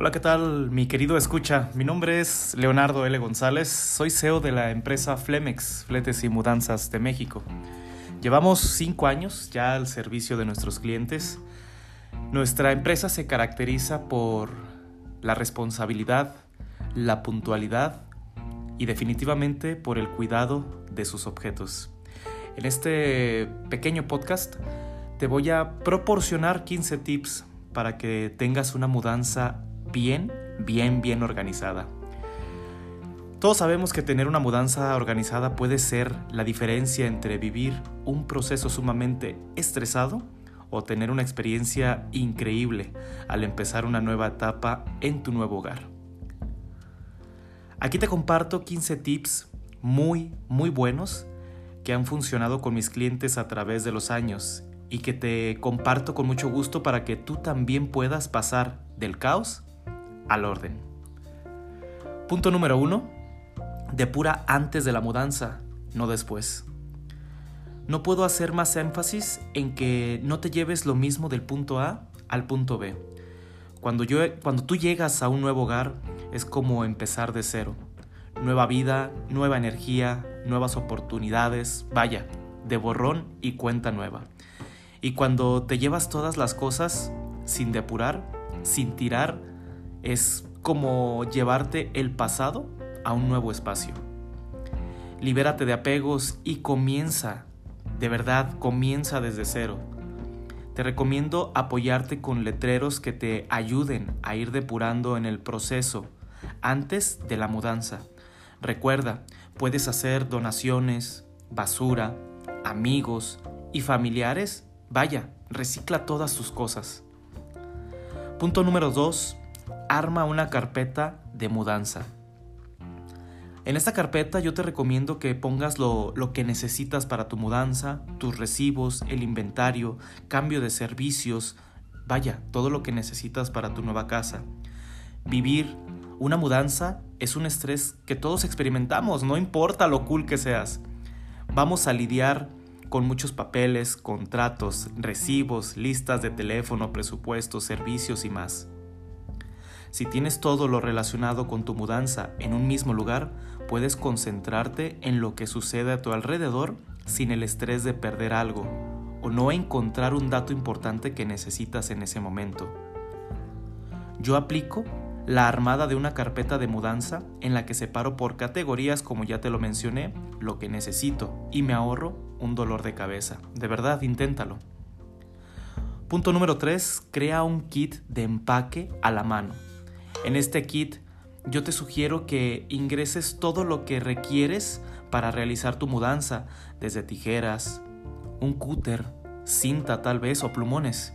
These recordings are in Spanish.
Hola, ¿qué tal mi querido escucha? Mi nombre es Leonardo L. González, soy CEO de la empresa Flemex, Fletes y Mudanzas de México. Llevamos cinco años ya al servicio de nuestros clientes. Nuestra empresa se caracteriza por la responsabilidad, la puntualidad y definitivamente por el cuidado de sus objetos. En este pequeño podcast te voy a proporcionar 15 tips para que tengas una mudanza bien, bien, bien organizada. Todos sabemos que tener una mudanza organizada puede ser la diferencia entre vivir un proceso sumamente estresado o tener una experiencia increíble al empezar una nueva etapa en tu nuevo hogar. Aquí te comparto 15 tips muy, muy buenos que han funcionado con mis clientes a través de los años y que te comparto con mucho gusto para que tú también puedas pasar del caos al orden. Punto número uno. Depura antes de la mudanza, no después. No puedo hacer más énfasis en que no te lleves lo mismo del punto A al punto B. Cuando, yo, cuando tú llegas a un nuevo hogar es como empezar de cero. Nueva vida, nueva energía, nuevas oportunidades, vaya, de borrón y cuenta nueva. Y cuando te llevas todas las cosas sin depurar, sin tirar, es como llevarte el pasado a un nuevo espacio. Libérate de apegos y comienza, de verdad, comienza desde cero. Te recomiendo apoyarte con letreros que te ayuden a ir depurando en el proceso antes de la mudanza. Recuerda, puedes hacer donaciones, basura, amigos y familiares. Vaya, recicla todas tus cosas. Punto número 2 arma una carpeta de mudanza. En esta carpeta yo te recomiendo que pongas lo, lo, que necesitas para tu mudanza, tus recibos, el inventario, cambio de servicios, vaya, todo lo que necesitas para tu nueva casa. Vivir una mudanza es un estrés que todos experimentamos, no importa lo cool que seas. Vamos a lidiar con muchos papeles, contratos, recibos, listas de teléfono, presupuestos, servicios y más. Si tienes todo lo relacionado con tu mudanza en un mismo lugar, puedes concentrarte en lo que sucede a tu alrededor sin el estrés de perder algo o no encontrar un dato importante que necesitas en ese momento. Yo aplico la armada de una carpeta de mudanza en la que separo por categorías, como ya te lo mencioné, lo que necesito y me ahorro un dolor de cabeza. De verdad, inténtalo. Punto número 3. Crea un kit de empaque a la mano. En este kit yo te sugiero que ingreses todo lo que requieres para realizar tu mudanza, desde tijeras, un cúter, cinta tal vez o plumones.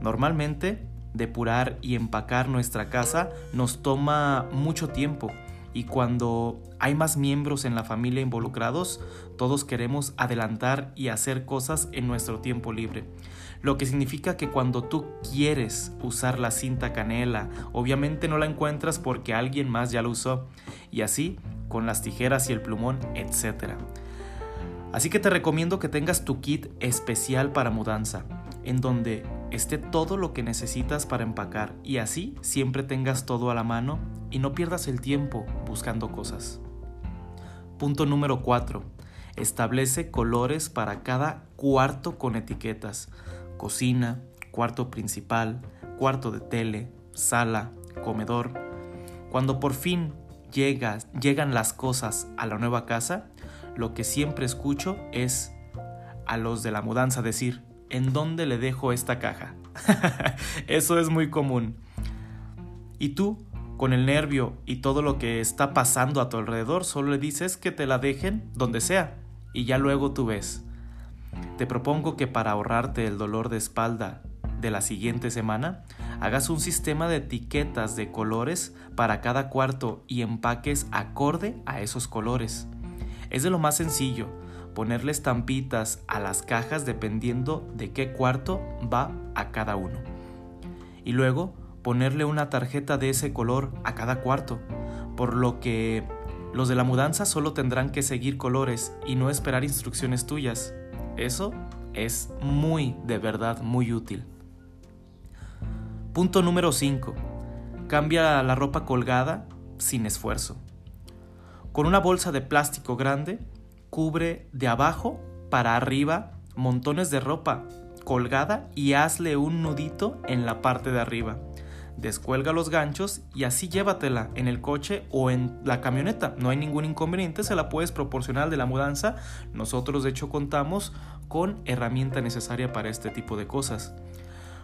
Normalmente, depurar y empacar nuestra casa nos toma mucho tiempo y cuando hay más miembros en la familia involucrados, todos queremos adelantar y hacer cosas en nuestro tiempo libre lo que significa que cuando tú quieres usar la cinta canela, obviamente no la encuentras porque alguien más ya la usó, y así con las tijeras y el plumón, etc. Así que te recomiendo que tengas tu kit especial para mudanza, en donde esté todo lo que necesitas para empacar y así siempre tengas todo a la mano y no pierdas el tiempo buscando cosas. Punto número 4. Establece colores para cada cuarto con etiquetas cocina, cuarto principal, cuarto de tele, sala, comedor. Cuando por fin llegan las cosas a la nueva casa, lo que siempre escucho es a los de la mudanza decir, ¿en dónde le dejo esta caja? Eso es muy común. Y tú, con el nervio y todo lo que está pasando a tu alrededor, solo le dices que te la dejen donde sea y ya luego tú ves. Te propongo que para ahorrarte el dolor de espalda de la siguiente semana, hagas un sistema de etiquetas de colores para cada cuarto y empaques acorde a esos colores. Es de lo más sencillo, ponerle estampitas a las cajas dependiendo de qué cuarto va a cada uno. Y luego ponerle una tarjeta de ese color a cada cuarto, por lo que los de la mudanza solo tendrán que seguir colores y no esperar instrucciones tuyas. Eso es muy, de verdad, muy útil. Punto número 5. Cambia la ropa colgada sin esfuerzo. Con una bolsa de plástico grande, cubre de abajo para arriba montones de ropa colgada y hazle un nudito en la parte de arriba. Descuelga los ganchos y así llévatela en el coche o en la camioneta. No hay ningún inconveniente, se la puedes proporcionar de la mudanza. Nosotros de hecho contamos con herramienta necesaria para este tipo de cosas.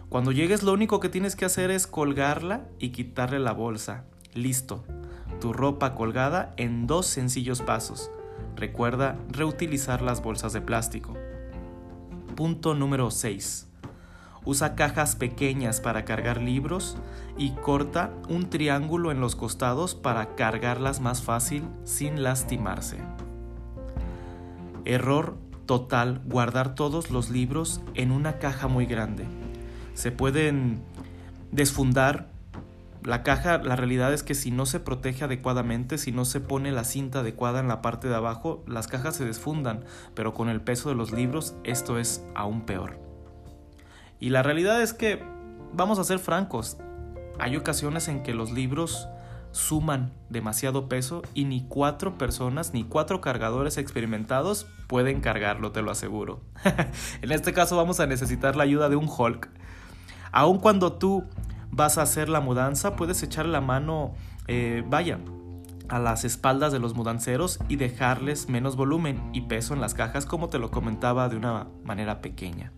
Cuando llegues lo único que tienes que hacer es colgarla y quitarle la bolsa. Listo. Tu ropa colgada en dos sencillos pasos. Recuerda reutilizar las bolsas de plástico. Punto número 6. Usa cajas pequeñas para cargar libros y corta un triángulo en los costados para cargarlas más fácil sin lastimarse. Error total guardar todos los libros en una caja muy grande. Se pueden desfundar la caja, la realidad es que si no se protege adecuadamente, si no se pone la cinta adecuada en la parte de abajo, las cajas se desfundan, pero con el peso de los libros esto es aún peor. Y la realidad es que, vamos a ser francos, hay ocasiones en que los libros suman demasiado peso y ni cuatro personas, ni cuatro cargadores experimentados pueden cargarlo, te lo aseguro. en este caso vamos a necesitar la ayuda de un Hulk. Aun cuando tú vas a hacer la mudanza, puedes echar la mano, eh, vaya, a las espaldas de los mudanceros y dejarles menos volumen y peso en las cajas como te lo comentaba de una manera pequeña.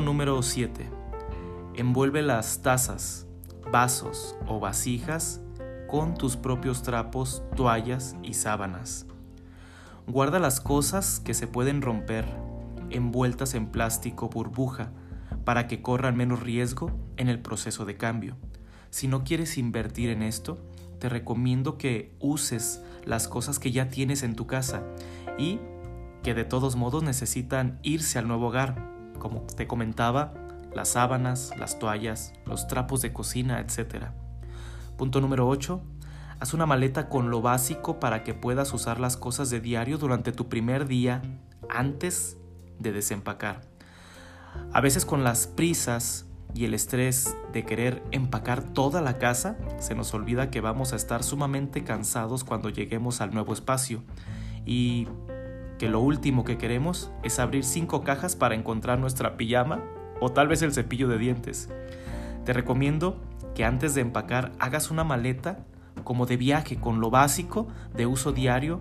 Número 7. Envuelve las tazas, vasos o vasijas con tus propios trapos, toallas y sábanas. Guarda las cosas que se pueden romper, envueltas en plástico burbuja, para que corran menos riesgo en el proceso de cambio. Si no quieres invertir en esto, te recomiendo que uses las cosas que ya tienes en tu casa y que de todos modos necesitan irse al nuevo hogar. Como te comentaba, las sábanas, las toallas, los trapos de cocina, etc. Punto número 8. Haz una maleta con lo básico para que puedas usar las cosas de diario durante tu primer día antes de desempacar. A veces con las prisas y el estrés de querer empacar toda la casa, se nos olvida que vamos a estar sumamente cansados cuando lleguemos al nuevo espacio y que lo último que queremos es abrir cinco cajas para encontrar nuestra pijama o tal vez el cepillo de dientes. Te recomiendo que antes de empacar hagas una maleta como de viaje con lo básico de uso diario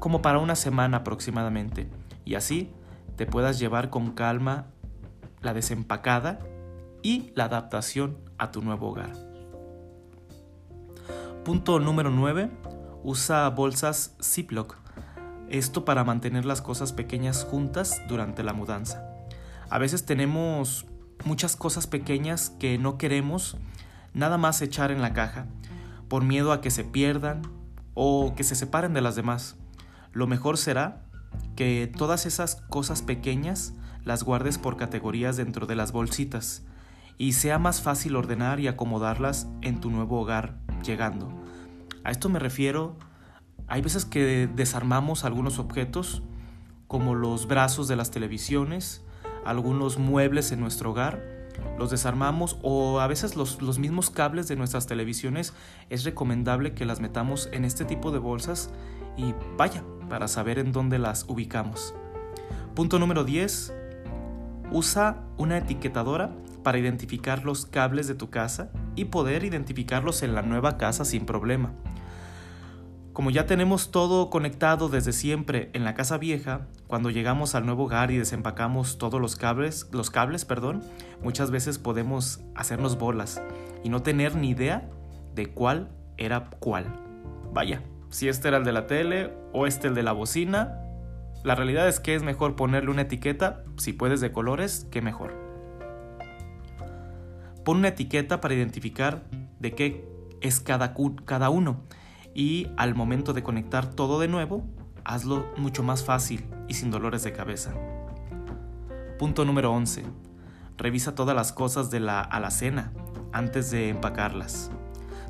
como para una semana aproximadamente y así te puedas llevar con calma la desempacada y la adaptación a tu nuevo hogar. Punto número 9. Usa bolsas Ziploc. Esto para mantener las cosas pequeñas juntas durante la mudanza. A veces tenemos muchas cosas pequeñas que no queremos nada más echar en la caja, por miedo a que se pierdan o que se separen de las demás. Lo mejor será que todas esas cosas pequeñas las guardes por categorías dentro de las bolsitas y sea más fácil ordenar y acomodarlas en tu nuevo hogar llegando. A esto me refiero, hay veces que desarmamos algunos objetos como los brazos de las televisiones, algunos muebles en nuestro hogar, los desarmamos o a veces los, los, mismos cables de nuestras televisiones es recomendable que las metamos en este tipo de bolsas y vaya, para saber en dónde las ubicamos. Punto número 10. Usa una etiquetadora para identificar los cables de tu casa y poder identificarlos en la nueva casa sin problema. Como ya tenemos todo conectado desde siempre en la casa vieja, cuando llegamos al nuevo hogar y desempacamos todos los cables, los cables, perdón, muchas veces podemos hacernos bolas y no tener ni idea de cuál era cuál. Vaya, si este era el de la tele o este el de la bocina, la realidad es que es mejor ponerle una etiqueta, si puedes de colores, que mejor. Pon una etiqueta para identificar de qué es cada, cada uno y al momento de conectar todo de nuevo, hazlo mucho más fácil y sin dolores de cabeza. Punto número 11. Revisa todas las cosas de la alacena antes de empacarlas.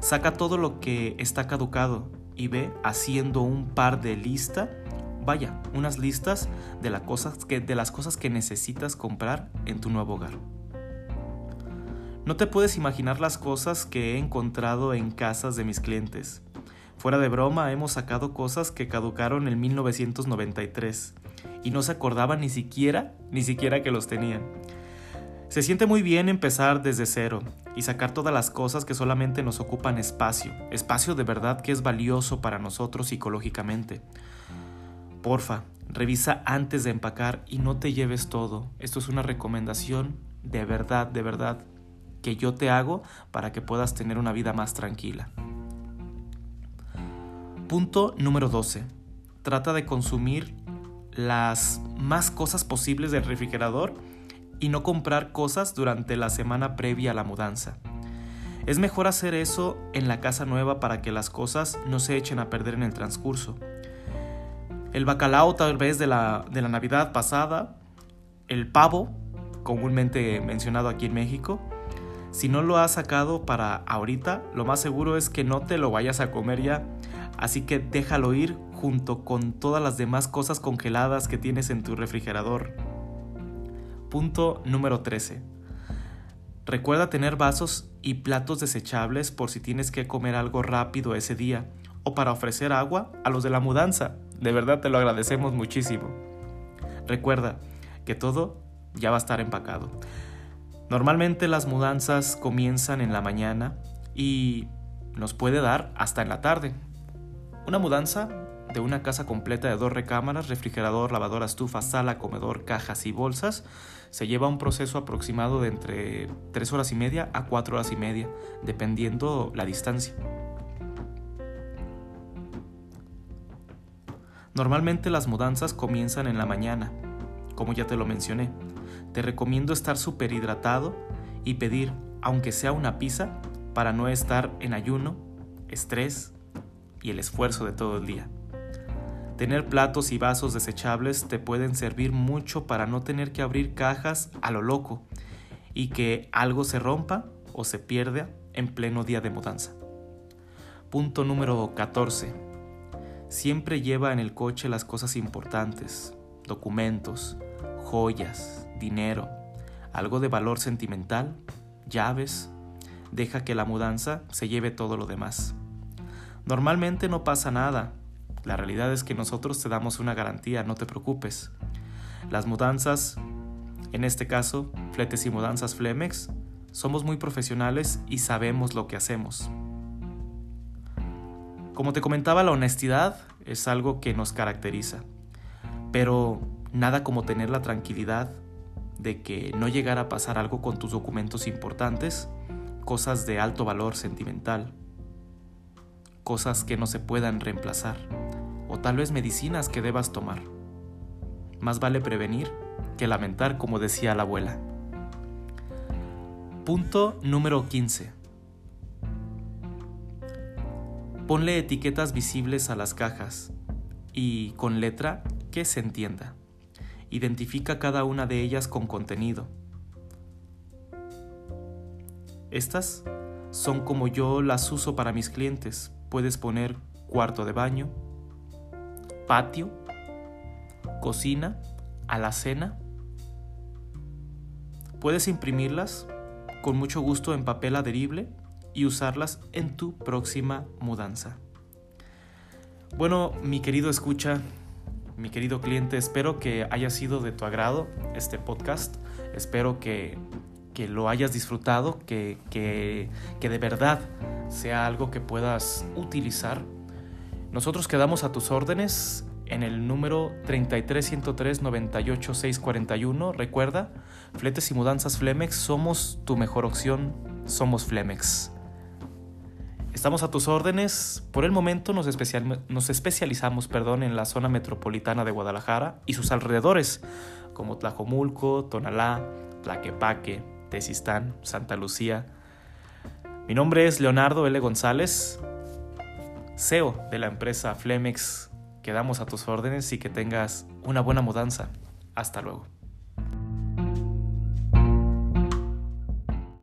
Saca todo lo que está caducado y ve haciendo un par de lista, vaya, unas listas de, cosas que, de las cosas que necesitas comprar en tu nuevo hogar. No te puedes imaginar las cosas que he encontrado en casas de mis clientes. Fuera de broma, hemos sacado cosas que caducaron en 1993 y no se acordaban ni siquiera, ni siquiera que los tenían. Se siente muy bien empezar desde cero y sacar todas las cosas que solamente nos ocupan espacio, espacio de verdad que es valioso para nosotros psicológicamente. Porfa, revisa antes de empacar y no te lleves todo. Esto es una recomendación de verdad, de verdad, que yo te hago para que puedas tener una vida más tranquila. Punto número 12. Trata de consumir las más cosas posibles del refrigerador y no comprar cosas durante la semana previa a la mudanza. Es mejor hacer eso en la casa nueva para que las cosas no se echen a perder en el transcurso. El bacalao tal vez de la, de la Navidad pasada, el pavo, comúnmente mencionado aquí en México, si no lo has sacado para ahorita, lo más seguro es que no te lo vayas a comer ya así que déjalo ir junto con todas las demás cosas congeladas que tienes en tu refrigerador. Punto número 13. Recuerda tener vasos y platos desechables por si tienes que comer algo rápido ese día o para ofrecer agua a los de la mudanza. De verdad te lo agradecemos muchísimo. Recuerda que todo ya va a estar empacado. Normalmente las mudanzas comienzan en la mañana y nos puede dar hasta en la tarde. Una mudanza de una casa completa de dos recámaras, refrigerador, lavadora, estufa, sala, comedor, cajas y bolsas se lleva un proceso aproximado de entre 3 horas y media a 4 horas y media, dependiendo la distancia. Normalmente las mudanzas comienzan en la mañana, como ya te lo mencioné. Te recomiendo estar súper hidratado y pedir, aunque sea una pizza, para no estar en ayuno, estrés y el esfuerzo de todo el día. Tener platos y vasos desechables te pueden servir mucho para no tener que abrir cajas a lo loco y que algo se rompa o se pierda en pleno día de mudanza. Punto número 14. Siempre lleva en el coche las cosas importantes, documentos, joyas, dinero, algo de valor sentimental, llaves. Deja que la mudanza se lleve todo lo demás. Normalmente no pasa nada. La realidad es que nosotros te damos una garantía, no te preocupes. Las mudanzas, en este caso, fletes y mudanzas Flemex, somos muy profesionales y sabemos lo que hacemos. Como te comentaba, la honestidad es algo que nos caracteriza, pero nada como tener la tranquilidad de que no llegara a pasar algo con tus documentos importantes, cosas de alto valor sentimental cosas que no se puedan reemplazar, o tal vez medicinas que debas tomar. Más vale prevenir que lamentar, como decía la abuela. Punto número 15. Ponle etiquetas visibles a las cajas y con letra que se entienda. Identifica cada una de ellas con contenido. Estas son como yo las uso para mis clientes puedes poner cuarto de baño, patio, cocina, alacena. Puedes imprimirlas con mucho gusto en papel adherible y usarlas en tu próxima mudanza. Bueno, mi querido escucha, mi querido cliente, espero que haya sido de tu agrado este podcast. Espero que, lo hayas disfrutado, que, que, que de verdad sea algo que puedas utilizar. Nosotros quedamos a tus órdenes en el número 33103-98641. Recuerda, fletes y mudanzas Flemex, somos tu mejor opción, somos Flemex. Estamos a tus órdenes. Por el momento nos, especializamos perdón, en la zona metropolitana de Guadalajara y sus alrededores, como Tlajomulco, Tonalá, Tlaquepaque, Tezistán, Santa Lucía, mi nombre es Leonardo L. González, CEO de la empresa Flemex. Quedamos a tus órdenes y que tengas una buena mudanza. Hasta luego.